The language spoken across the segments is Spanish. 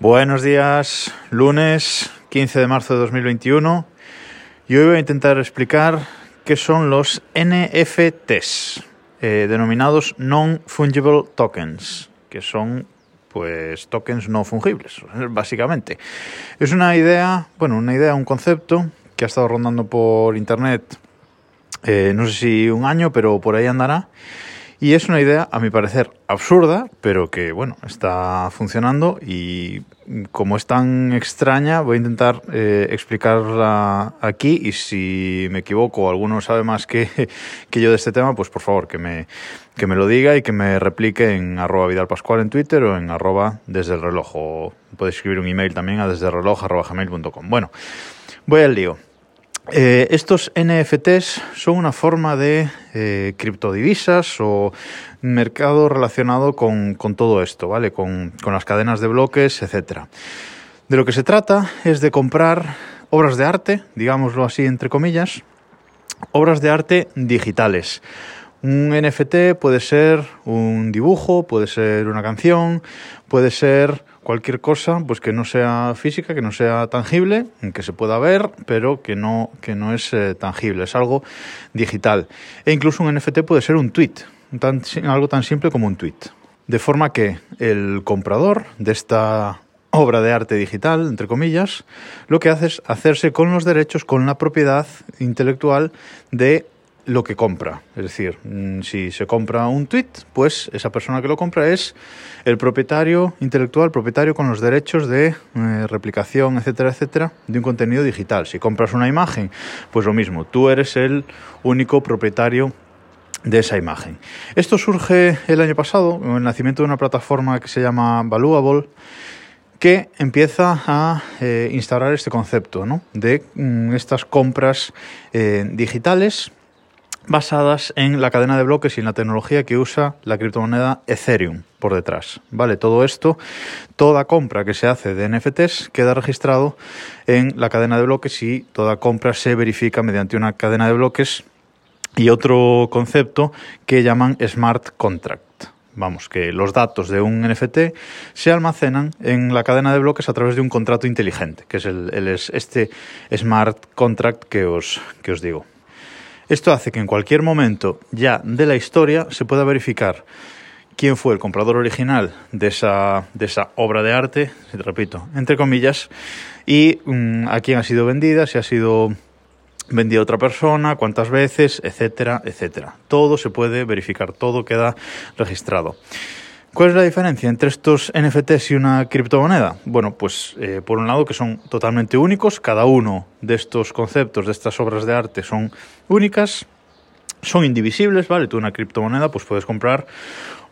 Buenos días, lunes 15 de marzo de 2021 y hoy voy a intentar explicar qué son los NFTs, eh, denominados Non-Fungible Tokens, que son pues tokens no fungibles, básicamente. Es una idea, bueno, una idea, un concepto que ha estado rondando por internet, eh, no sé si un año, pero por ahí andará y es una idea, a mi parecer, absurda, pero que, bueno, está funcionando y como es tan extraña, voy a intentar eh, explicarla aquí y si me equivoco o alguno sabe más que, que, yo de este tema, pues por favor, que me, que me lo diga y que me replique en arroba vidalpascual en Twitter o en arroba desde el reloj. O podéis escribir un email también a desde el reloj arroba gmail.com. Bueno, voy al lío. Eh, estos NFTs son una forma de eh, criptodivisas o mercado relacionado con, todo esto, ¿vale? Con, con, las cadenas de bloques, etcétera. De lo que se trata es de comprar obras de arte, digámoslo así entre comillas, obras de arte digitales. Un NFT puede ser un dibujo, puede ser una canción, puede ser cualquier cosa pues que no sea física, que no sea tangible, que se pueda ver, pero que no, que no es eh, tangible, es algo digital. E incluso un NFT puede ser un tweet, algo tan simple como un tweet. De forma que el comprador de esta obra de arte digital, entre comillas, lo que hace es hacerse con los derechos, con la propiedad intelectual de lo que compra. Es decir, mm, si se compra un tweet, pues esa persona que lo compra es el propietario intelectual, propietario con los derechos de eh, replicación, etcétera, etcétera, de un contenido digital. Si compras una imagen, pues lo mismo, tú eres el único propietario de esa imagen. Esto surge el año pasado, con el nacimiento de una plataforma que se llama Valuable, que empieza a eh, instaurar este concepto ¿no? de mm, estas compras eh, digitales basadas en la cadena de bloques y en la tecnología que usa la criptomoneda Ethereum por detrás. Vale, todo esto, toda compra que se hace de NFTs queda registrado en la cadena de bloques y toda compra se verifica mediante una cadena de bloques y otro concepto que llaman smart contract. Vamos, que los datos de un NFT se almacenan en la cadena de bloques a través de un contrato inteligente, que es, el, este smart contract que os, que os digo. Esto hace que en cualquier momento ya de la historia se pueda verificar quién fue el comprador original de esa, de esa obra de arte, repito, entre comillas, y mm, a quién ha sido vendida, si ha sido vendida a otra persona, cuántas veces, etcétera, etcétera. Todo se puede verificar, todo queda registrado. ¿Cuál es la diferencia entre estos NFTs y una criptomoneda? Bueno, pues eh, por un lado que son totalmente únicos, cada uno de estos conceptos, de estas obras de arte son únicas, son indivisibles, ¿vale? Tú una criptomoneda pues puedes comprar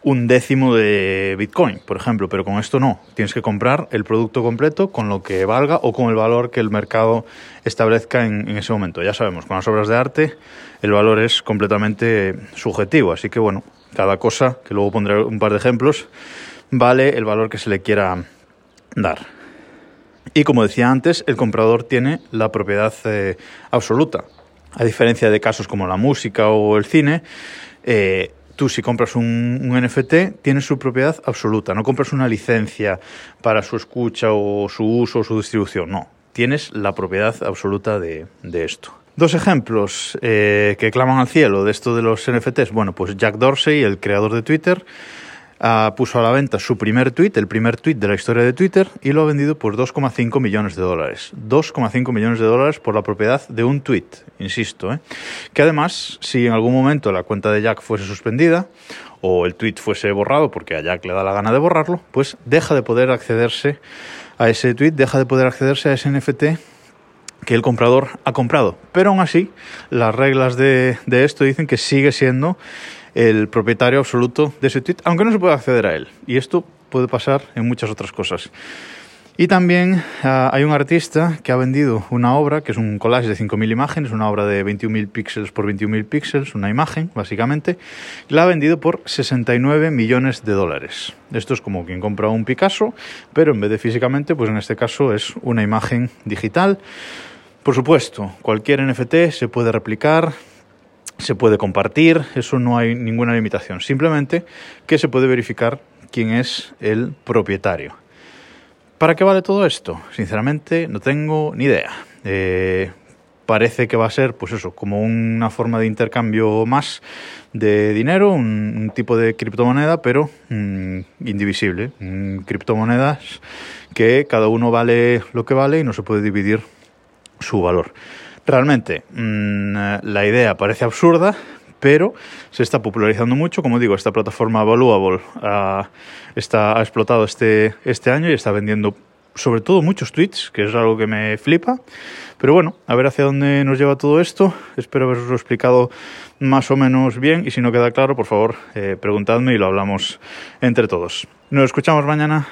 un décimo de Bitcoin, por ejemplo, pero con esto no. Tienes que comprar el producto completo con lo que valga o con el valor que el mercado establezca en, ese momento. Ya sabemos, con las obras de arte el valor es completamente subjetivo, así que bueno, cada cosa, que luego pondré un par de ejemplos, vale el valor que se le quiera dar. Y como decía antes, el comprador tiene la propiedad eh, absoluta. A diferencia de casos como la música o el cine, eh, tú si compras un, NFT tienes su propiedad absoluta. No compras una licencia para su escucha o su uso o su distribución. No, tienes la propiedad absoluta de, de esto. Dos ejemplos eh, que claman al cielo de esto de los NFTs. Bueno, pues Jack Dorsey, el creador de Twitter, uh, puso a la venta su primer tweet, el primer tweet de la historia de Twitter, y lo ha vendido por 2,5 millones de dólares. 2,5 millones de dólares por la propiedad de un tweet, insisto. ¿eh? Que además, si en algún momento la cuenta de Jack fuese suspendida o el tweet fuese borrado porque a Jack le da la gana de borrarlo, pues deja de poder accederse a ese tweet, deja de poder accederse a ese NFT que el comprador ha comprado. Pero aún así, las reglas de, de, esto dicen que sigue siendo el propietario absoluto de ese tweet, aunque no se puede acceder a él. Y esto puede pasar en muchas otras cosas. Y también uh, hay un artista que ha vendido una obra, que es un collage de 5.000 imágenes, una obra de 21.000 píxeles por 21.000 píxeles, una imagen, básicamente, la ha vendido por 69 millones de dólares. Esto es como quien compra un Picasso, pero en vez de físicamente, pues en este caso es una imagen digital por supuesto, cualquier NFT se puede replicar, se puede compartir, eso no hay ninguna limitación. Simplemente que se puede verificar quién es el propietario. ¿Para qué vale todo esto? Sinceramente, no tengo ni idea. Eh, parece que va a ser, pues eso, como una forma de intercambio más de dinero, un, tipo de criptomoneda, pero mm, indivisible. Mm, criptomonedas que cada uno vale lo que vale y no se puede dividir su valor. Realmente, mm, la idea parece absurda, pero se está popularizando mucho. Como digo, esta plataforma Valuable ha, está, ha explotado este, este año y está vendiendo sobre todo muchos tweets, que es algo que me flipa. Pero bueno, a ver hacia dónde nos lleva todo esto. Espero haberoslo explicado más o menos bien y si no queda claro, por favor, eh, preguntadme y lo hablamos entre todos. Nos escuchamos mañana.